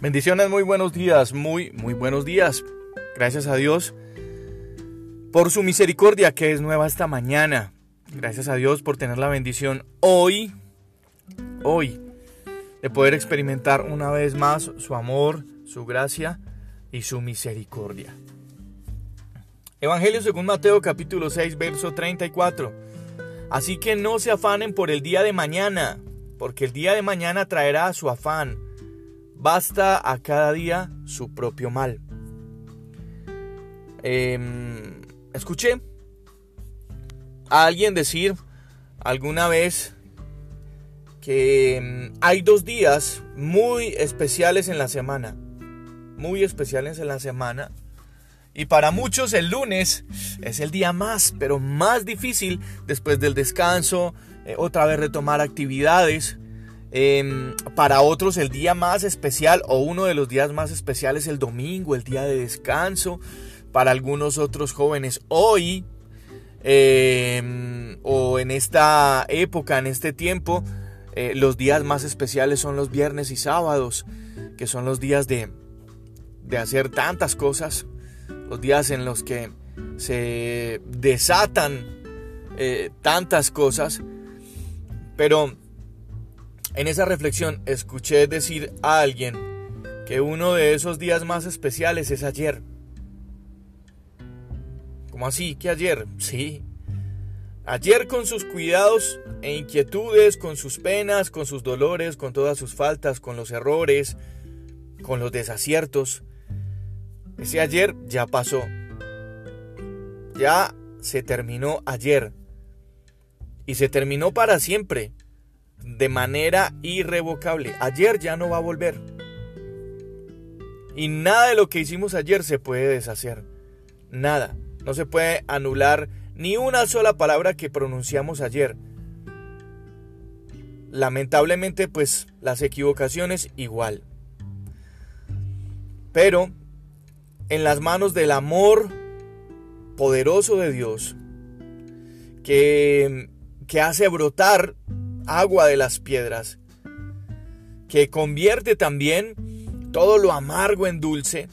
Bendiciones, muy buenos días, muy, muy buenos días. Gracias a Dios por su misericordia que es nueva esta mañana. Gracias a Dios por tener la bendición hoy, hoy, de poder experimentar una vez más su amor, su gracia y su misericordia. Evangelio según Mateo capítulo 6, verso 34. Así que no se afanen por el día de mañana, porque el día de mañana traerá su afán Basta a cada día su propio mal. Em, escuché a alguien decir alguna vez que em, hay dos días muy especiales en la semana. Muy especiales en la semana. Y para muchos el lunes es el día más, pero más difícil después del descanso, eh, otra vez retomar actividades. Em, para otros el día más especial o uno de los días más especiales el domingo, el día de descanso. Para algunos otros jóvenes hoy em, o en esta época, en este tiempo, eh, los días más especiales son los viernes y sábados, que son los días de, de hacer tantas cosas, los días en los que se desatan eh, tantas cosas. Pero en esa reflexión escuché decir a alguien que uno de esos días más especiales es ayer. ¿Cómo así? ¿Que ayer? Sí. Ayer con sus cuidados e inquietudes, con sus penas, con sus dolores, con todas sus faltas, con los errores, con los desaciertos. Ese ayer ya pasó. Ya se terminó ayer. Y se terminó para siempre de manera irrevocable. Ayer ya no va a volver. Y nada de lo que hicimos ayer se puede deshacer. Nada. No se puede anular ni una sola palabra que pronunciamos ayer. Lamentablemente, pues las equivocaciones igual. Pero en las manos del amor poderoso de Dios, que, que hace brotar agua de las piedras, que convierte también todo lo amargo en dulce.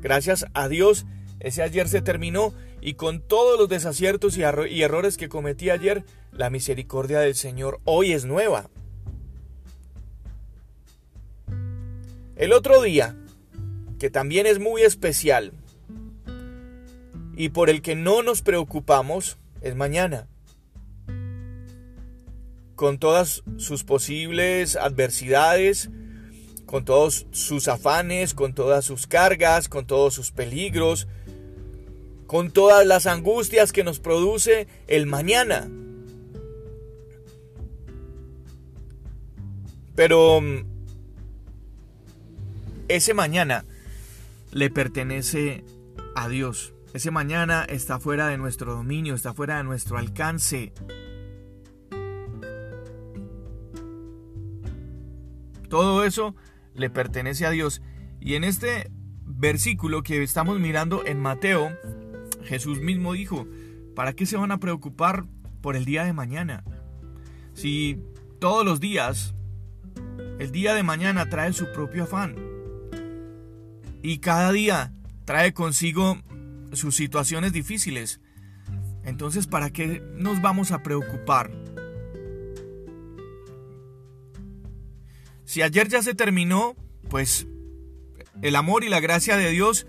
Gracias a Dios, ese ayer se terminó y con todos los desaciertos y, errores que cometí ayer, la misericordia del Señor hoy es nueva. El otro día, que también es muy especial y por el que no nos preocupamos, es mañana con todas sus posibles adversidades, con todos sus afanes, con todas sus cargas, con todos sus peligros, con todas las angustias que nos produce el mañana. Pero mm, ese mañana le pertenece a Dios. Ese mañana está fuera de nuestro dominio, está fuera de nuestro alcance. Todo eso le pertenece a Dios. Y en este versículo que estamos mirando en Mateo, Jesús mismo dijo, ¿para qué se van a preocupar por el día de mañana? Si todos los días, el día de mañana trae su propio afán. Y cada día trae consigo sus situaciones difíciles. Entonces, ¿para qué nos vamos a preocupar? Si ayer ya se terminó, pues el amor y la gracia de Dios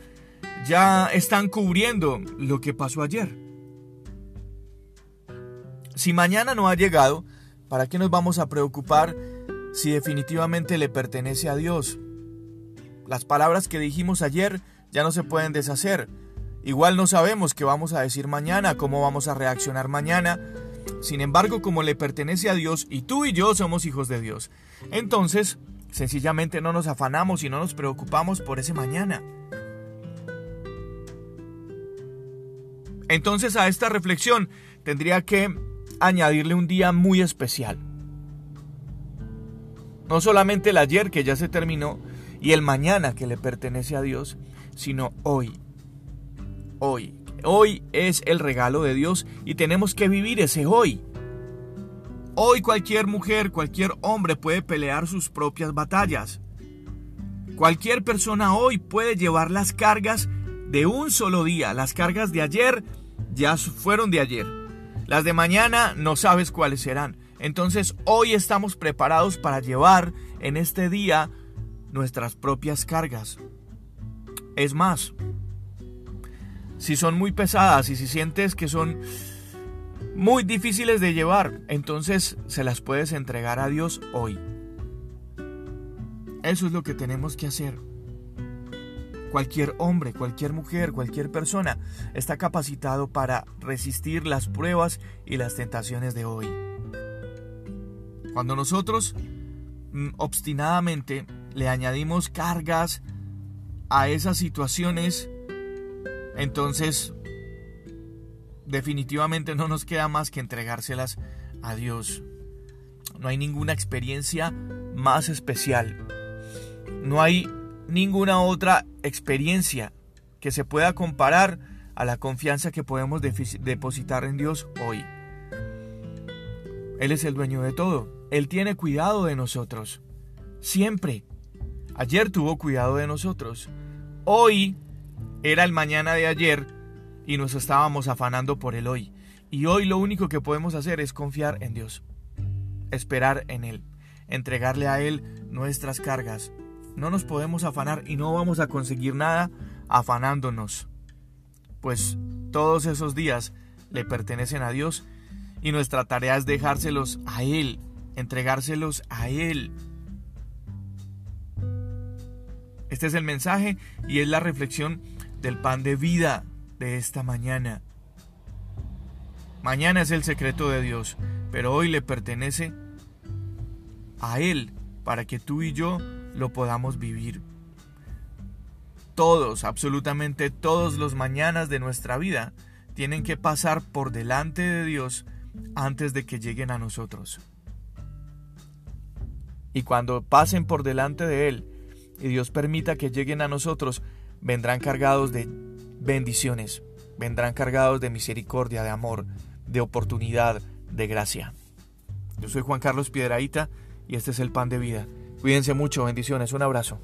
ya están cubriendo lo que pasó ayer. Si mañana no ha llegado, ¿para qué nos vamos a preocupar si definitivamente le pertenece a Dios? Las palabras que dijimos ayer ya no se pueden deshacer. Igual no sabemos qué vamos a decir mañana, cómo vamos a reaccionar mañana. Sin embargo, como le pertenece a Dios y tú y yo somos hijos de Dios, entonces, sencillamente no nos afanamos y no nos preocupamos por ese mañana. Entonces a esta reflexión tendría que añadirle un día muy especial. No solamente el ayer que ya se terminó y el mañana que le pertenece a Dios, sino hoy. Hoy. Hoy es el regalo de Dios y tenemos que vivir ese hoy. Hoy cualquier mujer, cualquier hombre puede pelear sus propias batallas. Cualquier persona hoy puede llevar las cargas de un solo día. Las cargas de ayer ya fueron de ayer. Las de mañana no sabes cuáles serán. Entonces hoy estamos preparados para llevar en este día nuestras propias cargas. Es más, si son muy pesadas y si sientes que son muy difíciles de llevar, entonces se las puedes entregar a Dios hoy. Eso es lo que tenemos que hacer. Cualquier hombre, cualquier mujer, cualquier persona está capacitado para resistir las pruebas y las tentaciones de hoy. Cuando nosotros mm, obstinadamente le añadimos cargas a esas situaciones, entonces definitivamente no nos queda más que entregárselas a Dios. No hay ninguna experiencia más especial. No hay ninguna otra experiencia que se pueda comparar a la confianza que podemos depositar en Dios hoy. Él es el dueño de todo. Él tiene cuidado de nosotros. Siempre. Ayer tuvo cuidado de nosotros. Hoy era el mañana de ayer y nos estábamos afanando por el hoy. Y hoy lo único que podemos hacer es confiar en Dios. Esperar en Él. Entregarle a Él nuestras cargas. No nos podemos afanar y no vamos a conseguir nada afanándonos. Pues todos esos días le pertenecen a Dios y nuestra tarea es dejárselos a Él entregárselos a Él. Este es el mensaje y es la reflexión del pan de vida de esta mañana. Mañana es el secreto de Dios, pero hoy le pertenece a Él para que tú y yo lo podamos vivir. Todos, absolutamente todos los mañanas de nuestra vida tienen que pasar por delante de Dios antes de que lleguen a nosotros y cuando pasen por delante de Él y Dios permita que lleguen a nosotros, vendrán cargados de bendiciones, vendrán cargados de misericordia, de amor, de oportunidad, de gracia. Yo soy Juan Carlos Piedraíta y este es el pan de vida. Cuídense mucho, bendiciones, un abrazo.